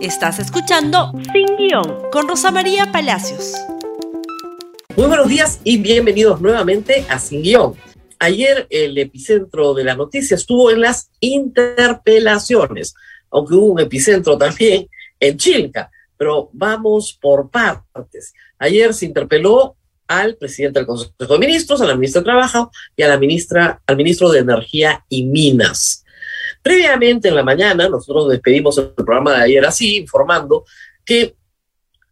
Estás escuchando Sin Guión con Rosa María Palacios. Muy buenos días y bienvenidos nuevamente a Sin Guión. Ayer el epicentro de la noticia estuvo en las interpelaciones, aunque hubo un epicentro también en Chilca, pero vamos por partes. Ayer se interpeló al presidente del Consejo de Ministros, a la ministra de Trabajo y a la ministra, al ministro de Energía y Minas. Previamente en la mañana, nosotros despedimos el programa de ayer así, informando que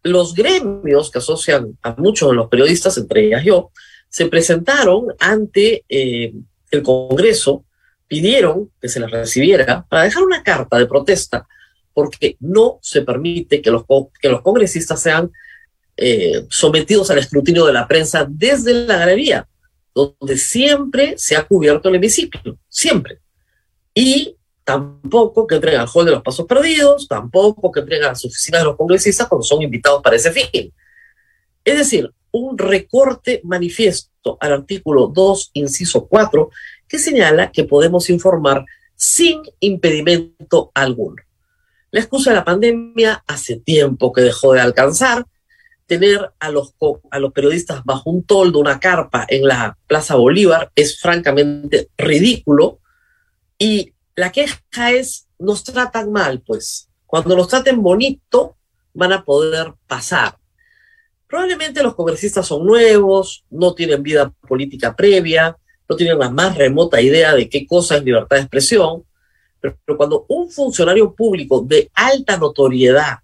los gremios que asocian a muchos de los periodistas, entre ellas yo, se presentaron ante eh, el Congreso, pidieron que se les recibiera para dejar una carta de protesta, porque no se permite que los, que los congresistas sean eh, sometidos al escrutinio de la prensa desde la galería, donde siempre se ha cubierto el hemiciclo, siempre. Y tampoco que entren al hall de los pasos perdidos, tampoco que entren a las oficinas de los congresistas cuando son invitados para ese fin. Es decir, un recorte manifiesto al artículo 2, inciso 4, que señala que podemos informar sin impedimento alguno. La excusa de la pandemia hace tiempo que dejó de alcanzar, tener a los, a los periodistas bajo un toldo, una carpa en la Plaza Bolívar es francamente ridículo y la queja es, nos tratan mal, pues. Cuando nos traten bonito, van a poder pasar. Probablemente los congresistas son nuevos, no tienen vida política previa, no tienen la más remota idea de qué cosa es libertad de expresión, pero, pero cuando un funcionario público de alta notoriedad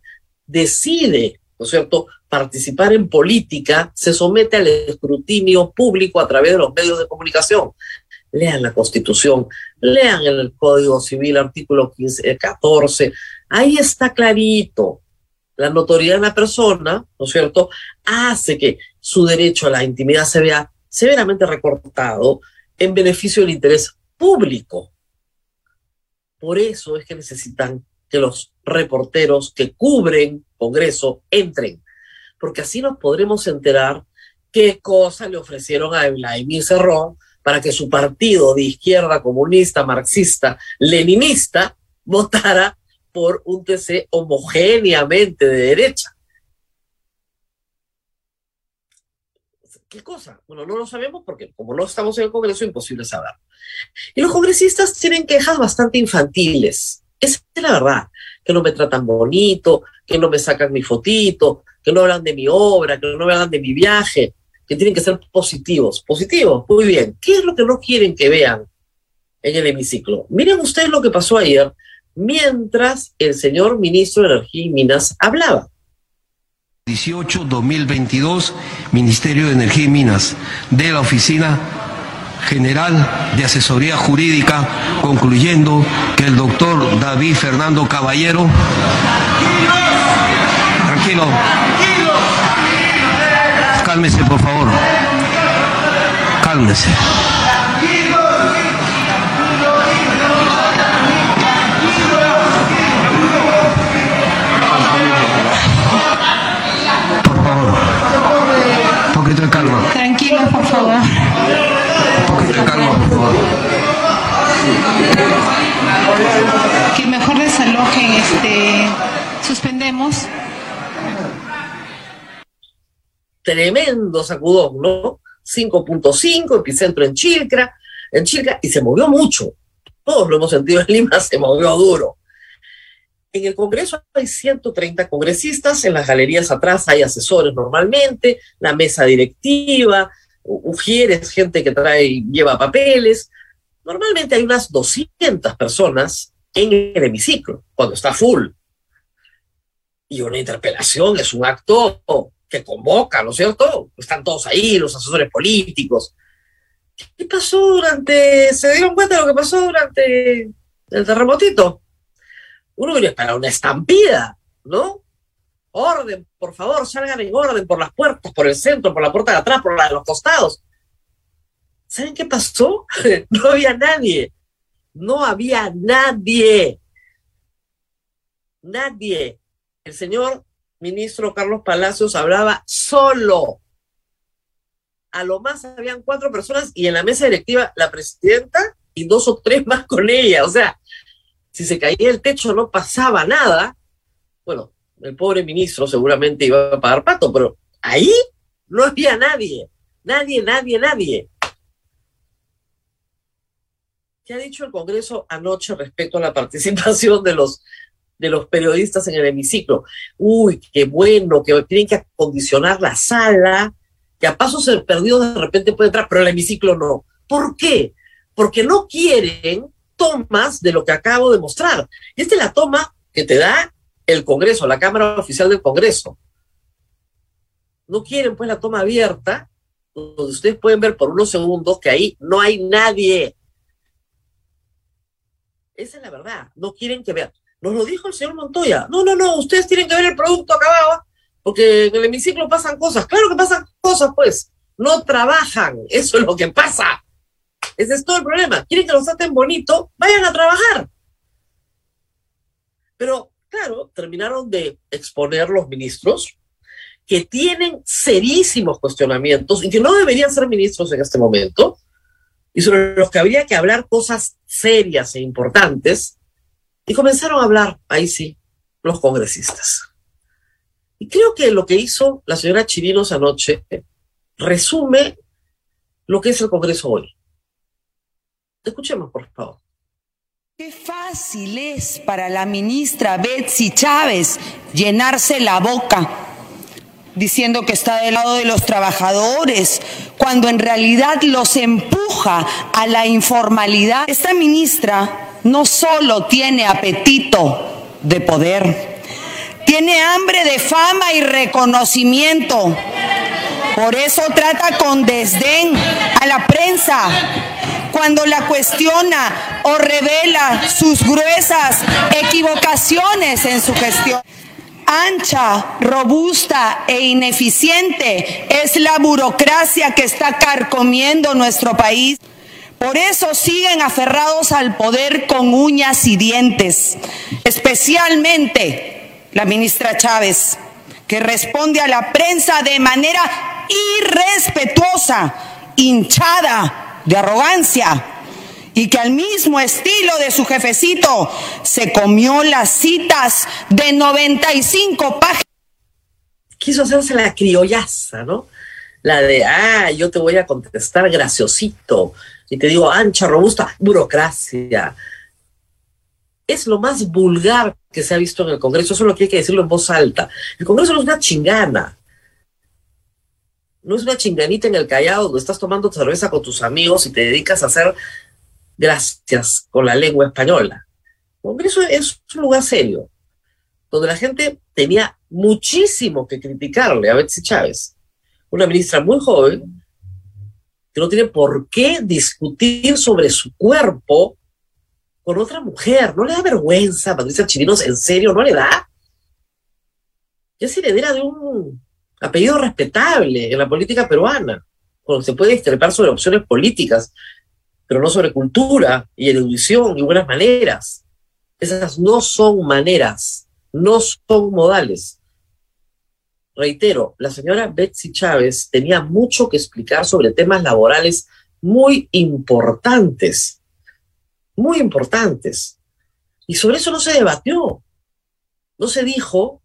decide, ¿no es cierto?, participar en política, se somete al escrutinio público a través de los medios de comunicación. Lean la Constitución, lean el Código Civil, artículo 15, 14. Eh, Ahí está clarito. La notoriedad de la persona, ¿no es cierto?, hace que su derecho a la intimidad se vea severamente recortado en beneficio del interés público. Por eso es que necesitan que los reporteros que cubren Congreso entren porque así nos podremos enterar qué cosa le ofrecieron a Vladimir Cerrón para que su partido de izquierda comunista, marxista, leninista votara por un TC homogéneamente de derecha. ¿Qué cosa? Bueno, no lo sabemos porque como no estamos en el Congreso, es imposible saber. Y los congresistas tienen quejas bastante infantiles. Esa es la verdad, que no me tratan bonito, que no me sacan mi fotito, que no hablan de mi obra, que no hablan de mi viaje, que tienen que ser positivos. Positivos, muy bien. ¿Qué es lo que no quieren que vean en el hemiciclo? Miren ustedes lo que pasó ayer mientras el señor ministro de Energía y Minas hablaba. 18-2022, Ministerio de Energía y Minas, de la Oficina General de Asesoría Jurídica, concluyendo que el doctor David Fernando Caballero Tranquilo. Cálmese, por favor. Cálmese. Por favor. Un poquito de calma. Tranquilo, por favor. Un poquito de calma, por favor. Que mejor desalojen este. Suspendemos. Tremendo sacudón, ¿no? 5.5, epicentro en Chilca, en Chilca, y se movió mucho. Todos lo hemos sentido en Lima, se movió duro. En el Congreso hay 130 congresistas, en las galerías atrás hay asesores normalmente, la mesa directiva, ujieres, gente que trae, lleva papeles. Normalmente hay unas 200 personas en el hemiciclo, cuando está full. Y una interpelación es un acto que convoca, ¿no es cierto? Están todos ahí, los asesores políticos. ¿Qué pasó durante, se dieron cuenta de lo que pasó durante el terremotito? Uno quería esperar una estampida, ¿no? Orden, por favor, salgan en orden por las puertas, por el centro, por la puerta de atrás, por la de los costados. ¿Saben qué pasó? no había nadie. No había nadie. Nadie. El señor ministro Carlos Palacios hablaba solo. A lo más habían cuatro personas y en la mesa directiva la presidenta y dos o tres más con ella. O sea, si se caía el techo no pasaba nada. bueno, el pobre ministro seguramente iba a pagar pato, pero ahí no había nadie, nadie, nadie, nadie. ¿Qué ha dicho el Congreso anoche respecto a la participación de los, de los periodistas en el hemiciclo? Uy, qué bueno, que tienen que acondicionar la sala, que a paso ser perdido de repente puede entrar, pero el hemiciclo no. ¿Por qué? Porque no quieren tomas de lo que acabo de mostrar. Y esta es la toma que te da el Congreso, la Cámara Oficial del Congreso. No quieren pues la toma abierta, donde ustedes pueden ver por unos segundos que ahí no hay nadie. Esa es la verdad. No quieren que vean. Nos lo dijo el señor Montoya. No, no, no, ustedes tienen que ver el producto acabado, porque en el hemiciclo pasan cosas. Claro que pasan cosas, pues. No trabajan. Eso es lo que pasa. Ese es todo el problema. Quieren que los traten bonito, vayan a trabajar. Pero, claro, terminaron de exponer los ministros que tienen serísimos cuestionamientos y que no deberían ser ministros en este momento, y sobre los que habría que hablar cosas serias e importantes, y comenzaron a hablar, ahí sí, los congresistas. Y creo que lo que hizo la señora Chirinos anoche resume lo que es el Congreso hoy. Escuchemos, por favor. Qué fácil es para la ministra Betsy Chávez llenarse la boca diciendo que está del lado de los trabajadores, cuando en realidad los empuja a la informalidad. Esta ministra no solo tiene apetito de poder, tiene hambre de fama y reconocimiento. Por eso trata con desdén a la prensa cuando la cuestiona o revela sus gruesas equivocaciones en su gestión. Ancha, robusta e ineficiente es la burocracia que está carcomiendo nuestro país. Por eso siguen aferrados al poder con uñas y dientes, especialmente la ministra Chávez, que responde a la prensa de manera irrespetuosa, hinchada, de arrogancia y que al mismo estilo de su jefecito se comió las citas de 95 páginas. Quiso hacerse la criollaza, ¿no? La de, ah, yo te voy a contestar graciosito y te digo ancha, robusta, burocracia. Es lo más vulgar que se ha visto en el Congreso, eso es lo que hay que decirlo en voz alta. El Congreso no es una chingana no es una chinganita en el Callao donde estás tomando cerveza con tus amigos y te dedicas a hacer gracias con la lengua española. Congreso es un lugar serio, donde la gente tenía muchísimo que criticarle a Betsy Chávez, una ministra muy joven, que no tiene por qué discutir sobre su cuerpo con otra mujer. ¿No le da vergüenza, Patricia Chirinos? ¿En serio? ¿No le da? Ya es heredera de un apellido respetable en la política peruana, cuando se puede discrepar sobre opciones políticas, pero no sobre cultura y erudición y buenas maneras. Esas no son maneras, no son modales. Reitero, la señora Betsy Chávez tenía mucho que explicar sobre temas laborales muy importantes, muy importantes. Y sobre eso no se debatió. No se dijo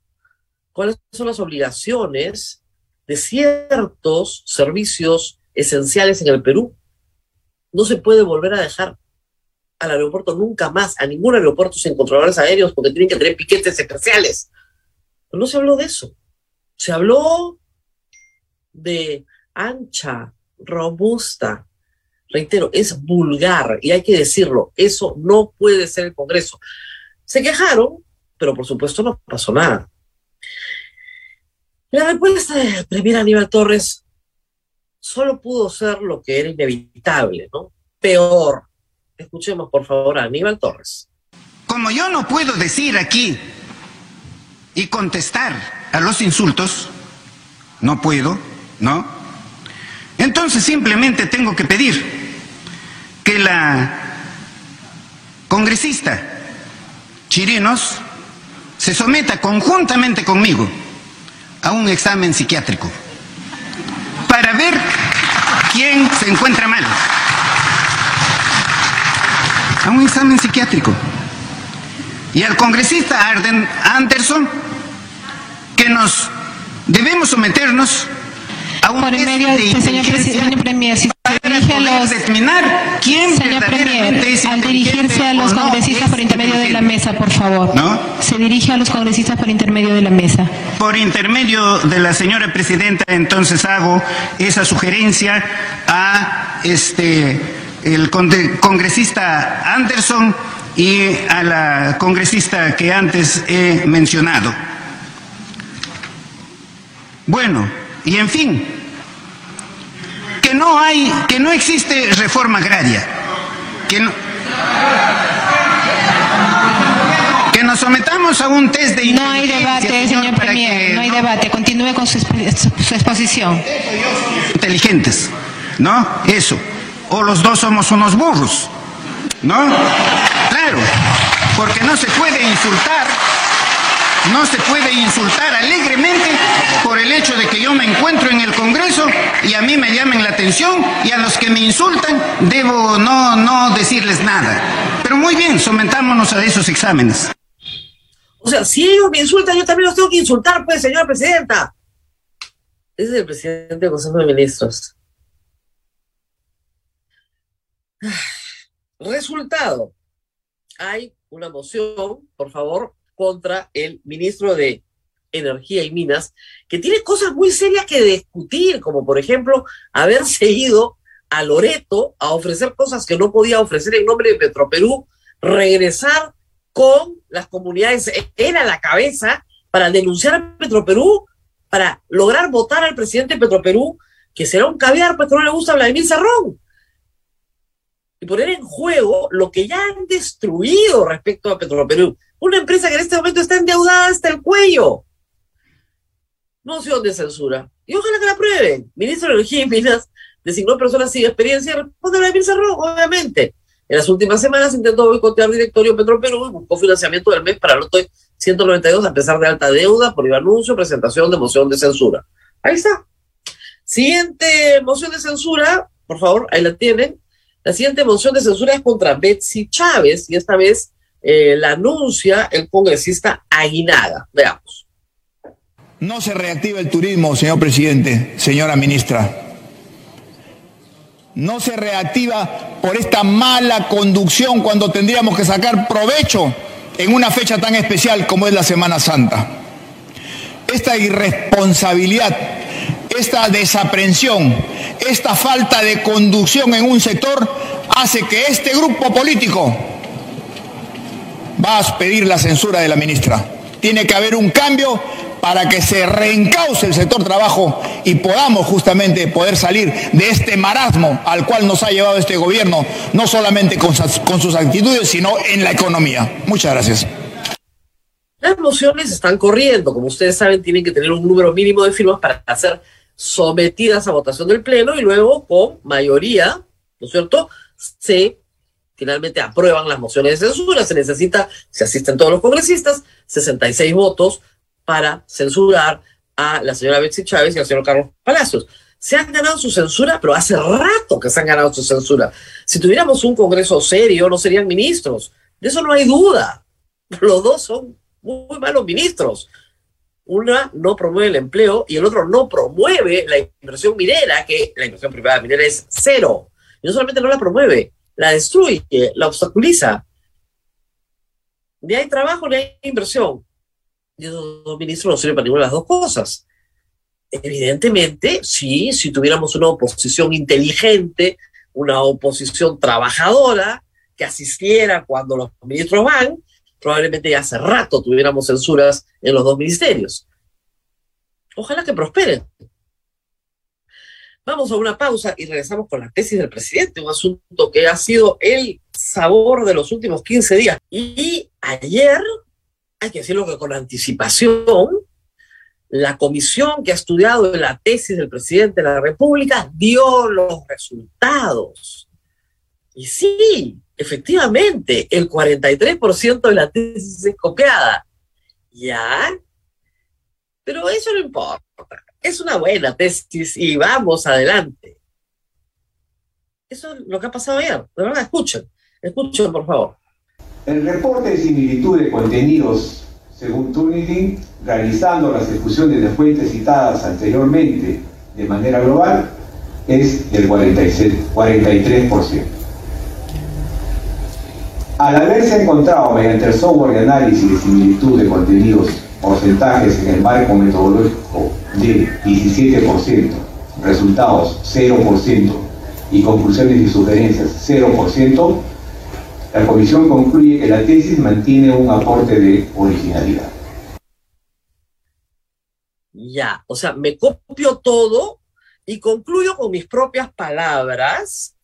cuáles son las obligaciones de ciertos servicios esenciales en el Perú. No se puede volver a dejar al aeropuerto nunca más, a ningún aeropuerto sin controladores aéreos, porque tienen que tener piquetes especiales. No se habló de eso. Se habló de ancha, robusta. Reitero, es vulgar y hay que decirlo. Eso no puede ser el Congreso. Se quejaron, pero por supuesto no pasó nada. La respuesta del primer Aníbal Torres solo pudo ser lo que era inevitable, ¿no? Peor. Escuchemos, por favor, a Aníbal Torres. Como yo no puedo decir aquí y contestar a los insultos, no puedo, ¿no? Entonces simplemente tengo que pedir que la congresista Chirinos se someta conjuntamente conmigo a un examen psiquiátrico para ver quién se encuentra mal. A un examen psiquiátrico. y al congresista Arden Anderson que nos debemos someternos a un test medio de señor, inteligencia señor Premier, si se para dirige a poder los determinar quién Señor Premier, es al dirigirse a los no congresistas es por intermedio de la mesa, por favor. ¿No? Se dirige a los congresistas por intermedio de la mesa. Por intermedio de la señora presidenta, entonces hago esa sugerencia a este el congresista Anderson y a la congresista que antes he mencionado. Bueno, y en fin, que no hay, que no existe reforma agraria, que no, que nos sometamos a un test de No hay debate, señor Premier, que no hay debate. Continúe con su- su exposición. inteligentes, ¿no? Eso. O los dos somos unos burros, ¿no? Claro, porque no se puede insultar, no se puede insultar alegremente por el hecho de que yo me encuentro en el Congreso y a mí me llamen la atención y a los que me insultan debo no, no decirles nada. Pero muy bien, sometámonos a esos exámenes. O sea, si ellos me insultan, yo también los tengo que insultar, pues, señora presidenta. Es el presidente del Consejo de Ministros. Resultado. Hay una moción, por favor, contra el ministro de Energía y Minas, que tiene cosas muy serias que discutir, como por ejemplo haberse ido a Loreto a ofrecer cosas que no podía ofrecer en nombre de Petroperú, regresar con las comunidades, era la cabeza para denunciar a Petroperú, para lograr votar al presidente de Petroperú, que será un caviar, pues que no le gusta a Vladimir Cerrón. Y poner en juego lo que ya han destruido respecto a Petroperú. Una empresa que en este momento está endeudada hasta el cuello. Moción de censura. Y ojalá que la aprueben. Ministro de Energía y Minas designó personas sin experiencia y responde a Vladimir Cerrón, obviamente. En las últimas semanas intentó boicotear directorio Petroperú y buscó financiamiento del mes para el lote 192 a pesar de alta deuda por el anuncio, presentación de moción de censura. Ahí está. Siguiente moción de censura, por favor, ahí la tienen. La siguiente moción de censura es contra Betsy Chávez y esta vez eh, la anuncia el congresista Aguinaga. Veamos. No se reactiva el turismo, señor presidente, señora ministra. No se reactiva por esta mala conducción cuando tendríamos que sacar provecho en una fecha tan especial como es la Semana Santa. Esta irresponsabilidad, esta desaprensión, esta falta de conducción en un sector hace que este grupo político va a pedir la censura de la ministra. Tiene que haber un cambio para que se reencauce el sector trabajo y podamos justamente poder salir de este marasmo al cual nos ha llevado este gobierno, no solamente con sus actitudes, sino en la economía. Muchas gracias. Las mociones están corriendo, como ustedes saben, tienen que tener un número mínimo de firmas para ser sometidas a votación del Pleno y luego con mayoría, ¿no es cierto?, se finalmente aprueban las mociones de censura. Se necesita, si asisten todos los congresistas, 66 votos para censurar a la señora Betsy Chávez y al señor Carlos Palacios. Se han ganado su censura, pero hace rato que se han ganado su censura. Si tuviéramos un Congreso serio, no serían ministros. De eso no hay duda. Los dos son muy malos ministros. Una no promueve el empleo y el otro no promueve la inversión minera, que la inversión privada minera es cero. Y no solamente no la promueve, la destruye, la obstaculiza. Ni hay trabajo ni hay inversión. Y esos dos ministros no sirven para ninguna de las dos cosas. Evidentemente, sí, si tuviéramos una oposición inteligente, una oposición trabajadora, que asistiera cuando los ministros van, probablemente ya hace rato tuviéramos censuras en los dos ministerios. Ojalá que prosperen. Vamos a una pausa y regresamos con la tesis del presidente, un asunto que ha sido el sabor de los últimos 15 días. Y ayer, hay que decirlo que con anticipación, la comisión que ha estudiado la tesis del presidente de la República dio los resultados. Y sí, efectivamente, el 43% de la tesis es copiada. ¿Ya? Pero eso no importa. Es una buena tesis y vamos adelante. Eso es lo que ha pasado ayer. De verdad, escuchen. Escuchen, por favor. El reporte de similitud de contenidos, según Turnitin, realizando las ejecuciones de fuentes citadas anteriormente de manera global, es del 43%. Al haberse encontrado mediante el software de análisis de similitud de contenidos porcentajes en el marco metodológico de 17%, resultados 0% y conclusiones y sugerencias 0%, la comisión concluye que la tesis mantiene un aporte de originalidad. Ya, o sea, me copio todo y concluyo con mis propias palabras.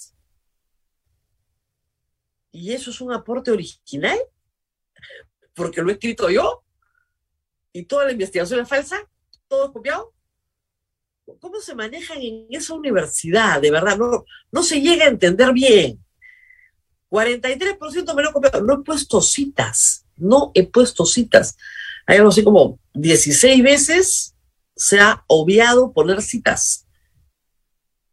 ¿Y eso es un aporte original? Porque lo he escrito yo. ¿Y toda la investigación es falsa? ¿Todo es copiado? ¿Cómo se manejan en esa universidad? De verdad, no, no se llega a entender bien. 43% me lo he copiado. No he puesto citas. No he puesto citas. Hay algo así como 16 veces se ha obviado poner citas.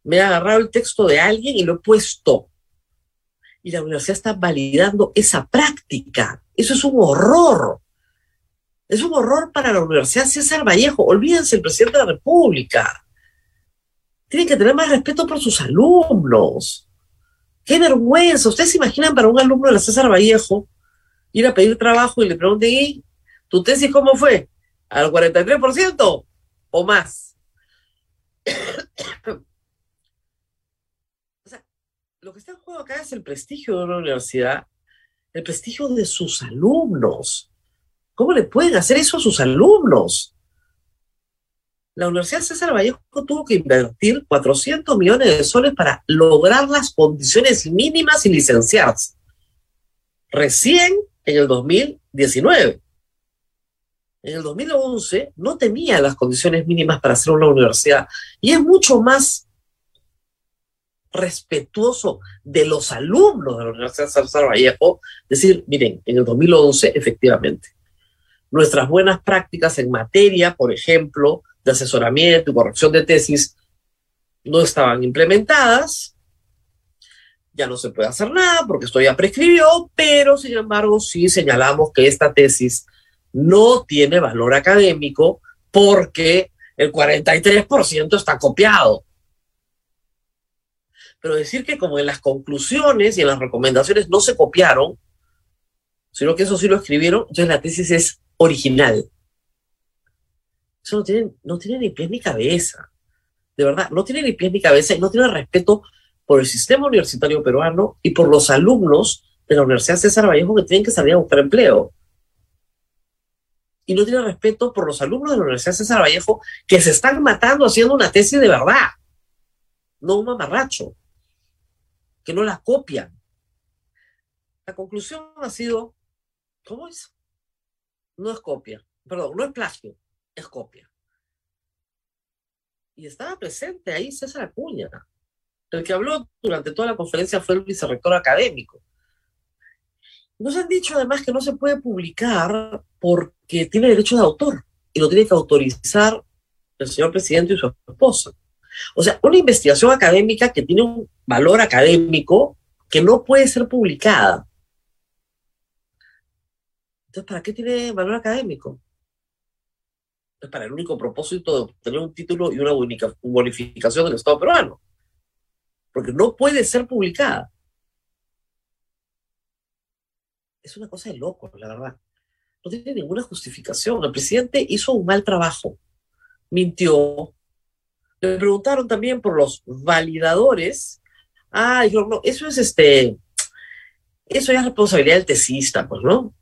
Me he agarrado el texto de alguien y lo he puesto. Y la universidad está validando esa práctica. Eso es un horror. Es un horror para la Universidad César Vallejo. Olvídense el presidente de la República. Tienen que tener más respeto por sus alumnos. Qué vergüenza. ¿Ustedes se imaginan para un alumno de la César Vallejo ir a pedir trabajo y le pregunten, ¿y tu tesis cómo fue? ¿Al 43% o más? o sea, lo que está en juego acá es el prestigio de una universidad, el prestigio de sus alumnos. ¿Cómo le pueden hacer eso a sus alumnos? La Universidad César Vallejo tuvo que invertir 400 millones de soles para lograr las condiciones mínimas y licenciarse. Recién en el 2019. En el 2011 no tenía las condiciones mínimas para ser una universidad y es mucho más respetuoso de los alumnos de la Universidad César Vallejo decir, miren, en el 2011 efectivamente nuestras buenas prácticas en materia, por ejemplo, de asesoramiento y corrección de tesis, no estaban implementadas. Ya no se puede hacer nada porque esto ya prescribió, pero sin embargo sí señalamos que esta tesis no tiene valor académico porque el 43% está copiado. Pero decir que como en las conclusiones y en las recomendaciones no se copiaron, sino que eso sí lo escribieron, entonces la tesis es original. Eso no tiene, no tiene ni pies ni cabeza. De verdad, no tiene ni pies ni cabeza y no tiene respeto por el sistema universitario peruano y por los alumnos de la Universidad César Vallejo que tienen que salir a buscar empleo. Y no tiene respeto por los alumnos de la Universidad César Vallejo que se están matando haciendo una tesis de verdad, no un mamarracho, que no la copian. La conclusión ha sido, ¿cómo es? No es copia, perdón, no es plagio, es copia. Y estaba presente ahí César Acuña. El que habló durante toda la conferencia fue el vicerrector académico. Nos han dicho además que no se puede publicar porque tiene derecho de autor y lo tiene que autorizar el señor presidente y su esposa. O sea, una investigación académica que tiene un valor académico que no puede ser publicada. Entonces, ¿para qué tiene valor académico? Es para el único propósito de obtener un título y una bonificación del Estado peruano. Porque no puede ser publicada. Es una cosa de loco, la verdad. No tiene ninguna justificación. El presidente hizo un mal trabajo. Mintió. Le preguntaron también por los validadores. Ah, dijeron, no, eso es este. Eso es responsabilidad del tesista, pues, ¿no?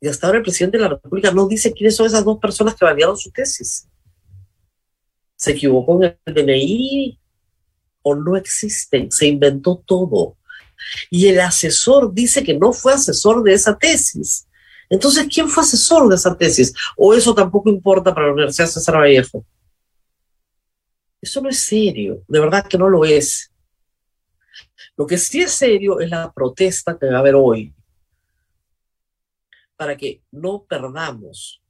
Y hasta ahora el presidente de la República no dice quiénes son esas dos personas que validaron su tesis. ¿Se equivocó en el DNI o no existen? Se inventó todo. Y el asesor dice que no fue asesor de esa tesis. Entonces, ¿quién fue asesor de esa tesis? ¿O eso tampoco importa para la Universidad César Vallejo? Eso no es serio, de verdad que no lo es. Lo que sí es serio es la protesta que va a haber hoy para que no perdamos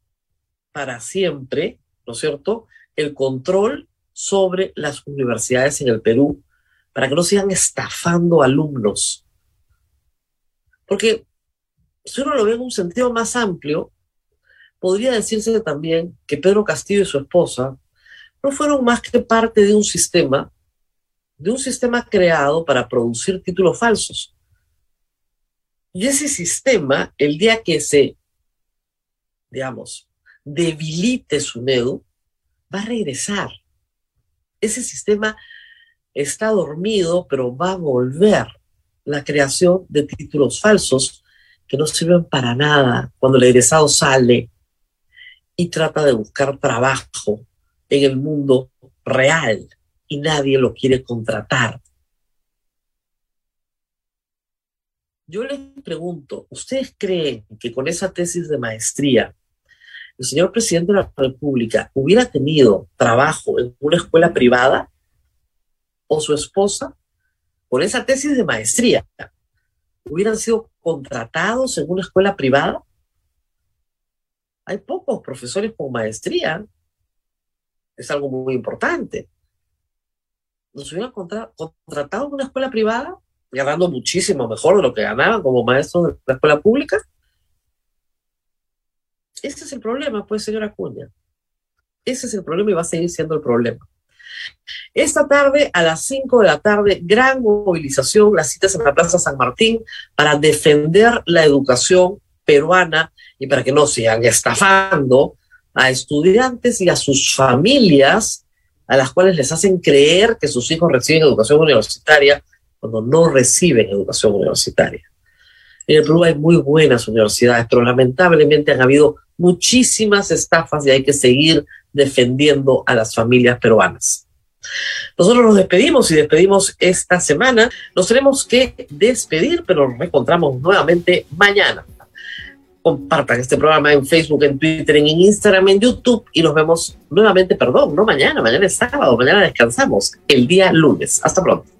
para siempre, ¿no es cierto?, el control sobre las universidades en el Perú, para que no sigan estafando alumnos. Porque si uno lo ve en un sentido más amplio, podría decirse también que Pedro Castillo y su esposa no fueron más que parte de un sistema, de un sistema creado para producir títulos falsos. Y ese sistema, el día que se, digamos, debilite su NEDU, va a regresar. Ese sistema está dormido, pero va a volver la creación de títulos falsos que no sirven para nada cuando el egresado sale y trata de buscar trabajo en el mundo real y nadie lo quiere contratar. Yo les pregunto, ¿ustedes creen que con esa tesis de maestría el señor presidente de la República hubiera tenido trabajo en una escuela privada o su esposa con esa tesis de maestría hubieran sido contratados en una escuela privada? Hay pocos profesores con maestría. Es algo muy importante. Nos hubieran contratado en una escuela privada, ganando muchísimo mejor de lo que ganaban como maestros de la escuela pública. Ese es el problema, pues, señora Cuña. Ese es el problema y va a seguir siendo el problema. Esta tarde, a las 5 de la tarde, gran movilización, las citas en la Plaza San Martín para defender la educación peruana y para que no sigan estafando a estudiantes y a sus familias a las cuales les hacen creer que sus hijos reciben educación universitaria cuando no reciben educación universitaria. En el Perú hay muy buenas universidades, pero lamentablemente han habido muchísimas estafas y hay que seguir defendiendo a las familias peruanas. Nosotros nos despedimos y despedimos esta semana. Nos tenemos que despedir, pero nos encontramos nuevamente mañana. Compartan este programa en Facebook, en Twitter, en Instagram, en YouTube y nos vemos nuevamente, perdón, no mañana, mañana es sábado, mañana descansamos, el día lunes. Hasta pronto.